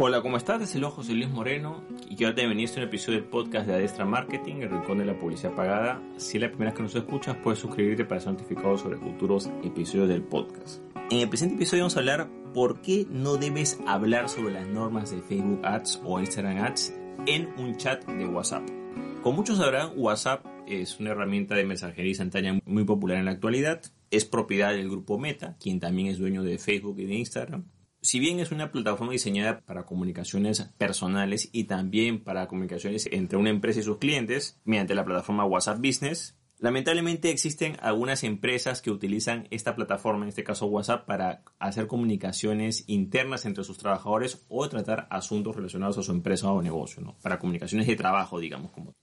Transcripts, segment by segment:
Hola, ¿cómo estás? Es el ojo, soy Luis Moreno y quiero te bienvenido a un episodio del podcast de Adestra Marketing, el rincón de la publicidad pagada. Si es la primera vez que nos escuchas, puedes suscribirte para ser notificado sobre futuros episodios del podcast. En el presente episodio vamos a hablar por qué no debes hablar sobre las normas de Facebook Ads o Instagram Ads en un chat de WhatsApp. Como muchos sabrán, WhatsApp es una herramienta de mensajería instantánea muy popular en la actualidad. Es propiedad del grupo Meta, quien también es dueño de Facebook y de Instagram si bien es una plataforma diseñada para comunicaciones personales y también para comunicaciones entre una empresa y sus clientes mediante la plataforma WhatsApp Business, lamentablemente existen algunas empresas que utilizan esta plataforma, en este caso WhatsApp, para hacer comunicaciones internas entre sus trabajadores o tratar asuntos relacionados a su empresa o negocio, ¿no? para comunicaciones de trabajo, digamos. Como.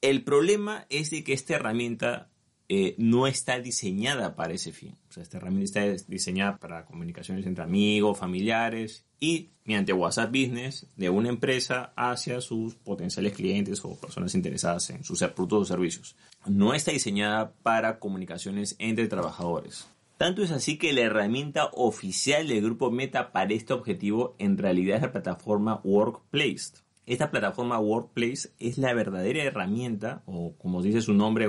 El problema es de que esta herramienta eh, no está diseñada para ese fin. O sea, esta herramienta está diseñada para comunicaciones entre amigos, familiares y mediante WhatsApp Business de una empresa hacia sus potenciales clientes o personas interesadas en sus productos o servicios. No está diseñada para comunicaciones entre trabajadores. Tanto es así que la herramienta oficial del grupo Meta para este objetivo en realidad es la plataforma Workplace. Esta plataforma Workplace es la verdadera herramienta, o como dice su nombre,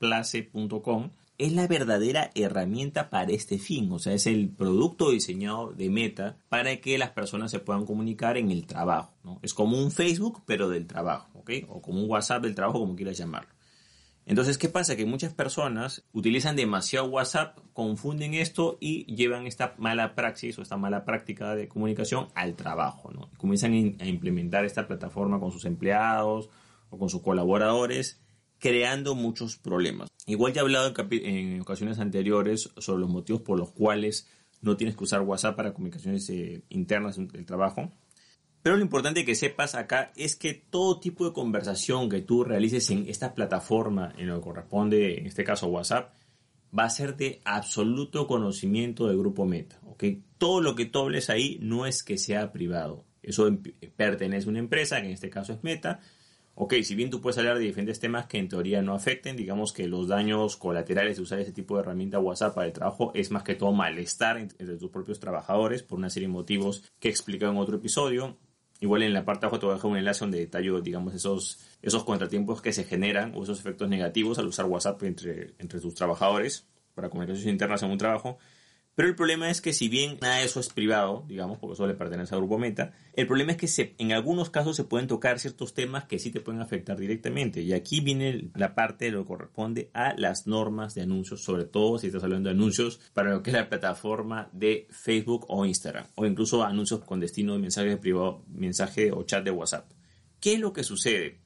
workplace.com, es la verdadera herramienta para este fin, o sea, es el producto diseñado de Meta para que las personas se puedan comunicar en el trabajo. ¿no? Es como un Facebook, pero del trabajo, ¿ok? O como un WhatsApp del trabajo, como quieras llamarlo. Entonces, ¿qué pasa? Que muchas personas utilizan demasiado WhatsApp, confunden esto y llevan esta mala praxis o esta mala práctica de comunicación al trabajo, ¿no? Comienzan a implementar esta plataforma con sus empleados o con sus colaboradores, creando muchos problemas. Igual ya he hablado en, ocasiones anteriores sobre los motivos por los cuales no tienes que usar WhatsApp para comunicaciones eh, internas del trabajo. Pero lo importante que sepas acá es que todo tipo de conversación que tú realices en esta plataforma, en lo que corresponde, en este caso WhatsApp, va a ser de absoluto conocimiento del grupo Meta. ¿okay? Todo lo que tú hables ahí no es que sea privado. Eso pertenece a una empresa, que en este caso es Meta. Ok, si bien tú puedes hablar de diferentes temas que en teoría no afecten, digamos que los daños colaterales de usar ese tipo de herramienta WhatsApp para el trabajo es más que todo malestar entre tus propios trabajadores por una serie de motivos que he explicado en otro episodio Igual en la parte de abajo te voy a dejar un enlace donde detallo, digamos, esos, esos contratiempos que se generan o esos efectos negativos al usar WhatsApp entre, entre tus trabajadores para comunicaciones internas en un trabajo. Pero el problema es que si bien nada de eso es privado, digamos, porque eso le pertenece al grupo Meta, el problema es que en algunos casos se pueden tocar ciertos temas que sí te pueden afectar directamente. Y aquí viene la parte de lo que corresponde a las normas de anuncios, sobre todo si estás hablando de anuncios para lo que es la plataforma de Facebook o Instagram, o incluso anuncios con destino de mensaje privado, mensaje o chat de WhatsApp. ¿Qué es lo que sucede?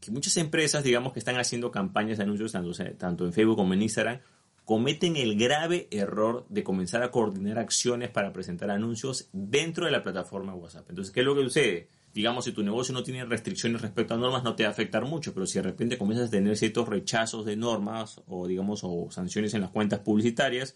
Que muchas empresas, digamos, que están haciendo campañas de anuncios tanto en Facebook como en Instagram, cometen el grave error de comenzar a coordinar acciones para presentar anuncios dentro de la plataforma WhatsApp. Entonces, ¿qué es lo que sucede? Digamos, si tu negocio no tiene restricciones respecto a normas, no te va a afectar mucho, pero si de repente comienzas a tener ciertos rechazos de normas o, digamos, o sanciones en las cuentas publicitarias,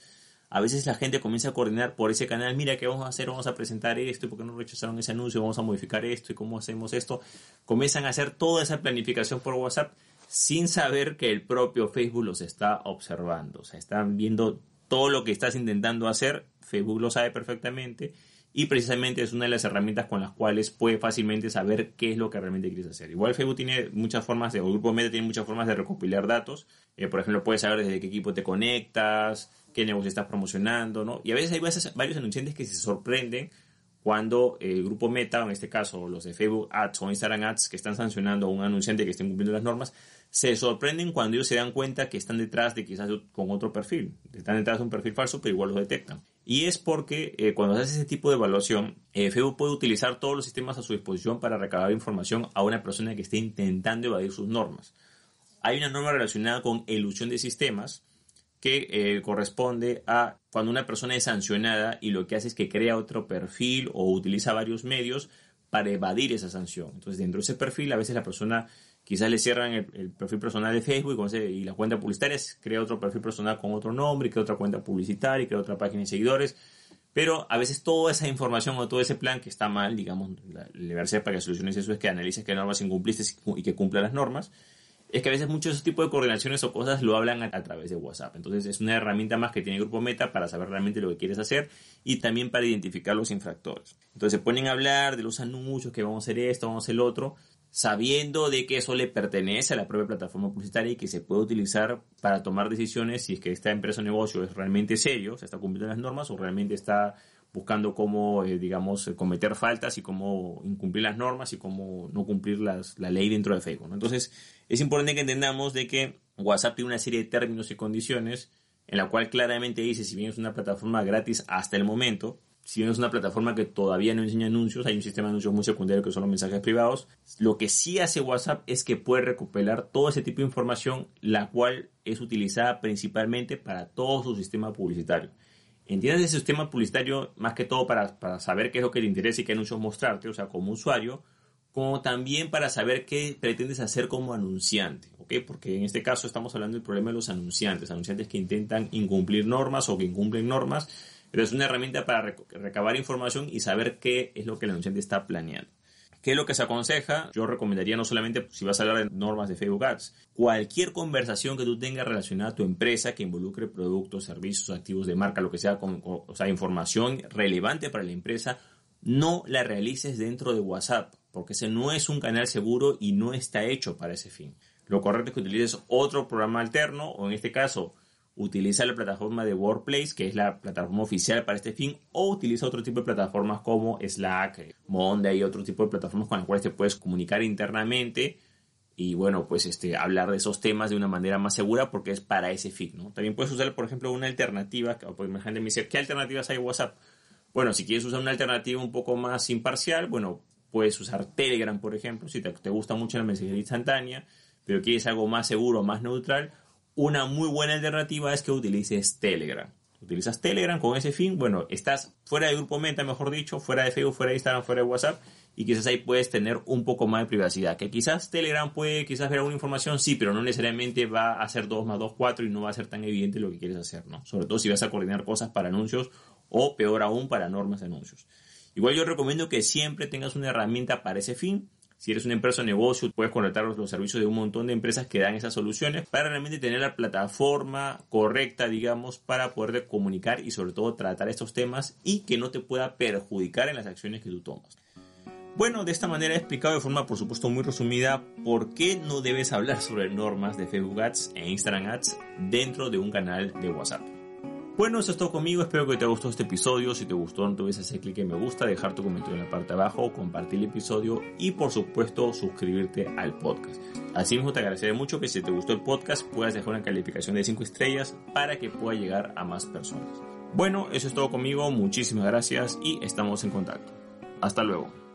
a veces la gente comienza a coordinar por ese canal, mira qué vamos a hacer, vamos a presentar esto, por qué no rechazaron ese anuncio, vamos a modificar esto y cómo hacemos esto. Comienzan a hacer toda esa planificación por WhatsApp sin saber que el propio Facebook los está observando. O sea, están viendo todo lo que estás intentando hacer, Facebook lo sabe perfectamente y precisamente es una de las herramientas con las cuales puede fácilmente saber qué es lo que realmente quieres hacer. Igual Facebook tiene muchas formas, de, o el grupo Meta tiene muchas formas de recopilar datos. Eh, por ejemplo, puedes saber desde qué equipo te conectas, qué negocio estás promocionando, ¿no? Y a veces hay varios anunciantes que se sorprenden cuando el grupo Meta, en este caso los de Facebook Ads o Instagram Ads, que están sancionando a un anunciante que esté cumpliendo las normas, se sorprenden cuando ellos se dan cuenta que están detrás de quizás con otro perfil. Están detrás de un perfil falso, pero igual lo detectan. Y es porque eh, cuando se hace ese tipo de evaluación, eh, Facebook puede utilizar todos los sistemas a su disposición para recabar información a una persona que esté intentando evadir sus normas. Hay una norma relacionada con ilusión de sistemas que eh, corresponde a cuando una persona es sancionada y lo que hace es que crea otro perfil o utiliza varios medios para evadir esa sanción. Entonces, dentro de ese perfil, a veces la persona quizás le cierran el, perfil personal de Facebook y la cuenta publicitaria crea otro perfil personal con otro nombre, crea otra cuenta publicitaria, crea otra página de seguidores. Pero a veces toda esa información o todo ese plan que está mal, digamos, la, la para que soluciones eso es que analices qué normas incumpliste y que cumpla las normas es que a veces muchos de esos tipos de coordinaciones o cosas lo hablan a, través de WhatsApp. Entonces es una herramienta más que tiene el Grupo Meta para saber realmente lo que quieres hacer y también para identificar los infractores. Entonces se ponen a hablar de los anuncios, que vamos a hacer esto, vamos a hacer el otro, sabiendo de que eso le pertenece a la propia plataforma publicitaria y que se puede utilizar para tomar decisiones si es que esta empresa o negocio es realmente serio, se está cumpliendo las normas o realmente está buscando cómo, eh, digamos, cometer faltas y cómo incumplir las normas y cómo no cumplir las, la ley dentro de Facebook. Entonces, es importante que entendamos de que WhatsApp tiene una serie de términos y condiciones en la cual claramente dice, si bien es una plataforma gratis hasta el momento, si bien es una plataforma que todavía no enseña anuncios, hay un sistema de anuncios muy secundario que son los mensajes privados, lo que sí hace WhatsApp es que puede recopilar todo ese tipo de información, la cual es utilizada principalmente para todo su sistema publicitario. Entiendes ese sistema publicitario más que todo para, para saber qué es lo que te interesa y qué anuncios mostrarte, o sea, como usuario, como también para saber qué pretendes hacer como anunciante, ¿ok? Porque en este caso estamos hablando del problema de los anunciantes, anunciantes que intentan incumplir normas o que incumplen normas, pero es una herramienta para recabar información y saber qué es lo que el anunciante está planeando. ¿Qué es lo que se aconseja? Yo recomendaría no solamente si vas a hablar de normas de Facebook Ads, cualquier conversación que tú tengas relacionada a tu empresa que involucre productos, servicios, activos de marca, lo que sea, o sea, información relevante para la empresa, no la realices dentro de WhatsApp, porque ese no es un canal seguro y no está hecho para ese fin. Lo correcto es que utilices otro programa alterno, o en este caso, utiliza la plataforma de Workplace, que es la plataforma oficial para este fin, o utiliza otro tipo de plataformas como Slack, Monday y otro tipo de plataformas con las cuales te puedes comunicar internamente y bueno, pues este, hablar de esos temas de una manera más segura porque es para ese fin, ¿no? También puedes usar, por ejemplo, una alternativa, porque me dice, ¿qué alternativas hay en WhatsApp? Bueno, si quieres usar una alternativa un poco más imparcial, bueno, puedes usar Telegram, por ejemplo, si te, te gusta mucho la mensajería instantánea, pero quieres algo más seguro, más neutral, una muy buena alternativa es que utilices Telegram. Utilizas Telegram con ese fin, bueno, estás fuera de grupo Meta, mejor dicho, fuera de Facebook, fuera de Instagram, fuera de WhatsApp, y quizás ahí puedes tener un poco más de privacidad. Que quizás Telegram puede quizás ver alguna información, sí, pero no necesariamente va a ser 2 más 2, 4 y no va a ser tan evidente lo que quieres hacer, ¿no? Sobre todo si vas a coordinar cosas para anuncios o peor aún para normas de anuncios. Igual yo recomiendo que siempre tengas una herramienta para ese fin si eres una empresa o negocio, puedes contratar los servicios de un montón de empresas que dan esas soluciones para realmente tener la plataforma correcta, digamos, para poder comunicar y sobre todo tratar estos temas y que no te pueda perjudicar en las acciones que tú tomas. Bueno, de esta manera he explicado de forma, por supuesto, muy resumida por qué no debes hablar sobre normas de Facebook Ads e Instagram Ads dentro de un canal de WhatsApp. Bueno, eso es todo conmigo. Espero que te haya gustado este episodio. Si te gustó, no te olvides hacer clic en me gusta, dejar tu comentario en la parte de abajo, compartir el episodio y, por supuesto, suscribirte al podcast. Asimismo, te agradeceré mucho que si te gustó el podcast puedas dejar una calificación de 5 estrellas para que pueda llegar a más personas. Bueno, eso es todo conmigo. Muchísimas gracias y estamos en contacto. Hasta luego.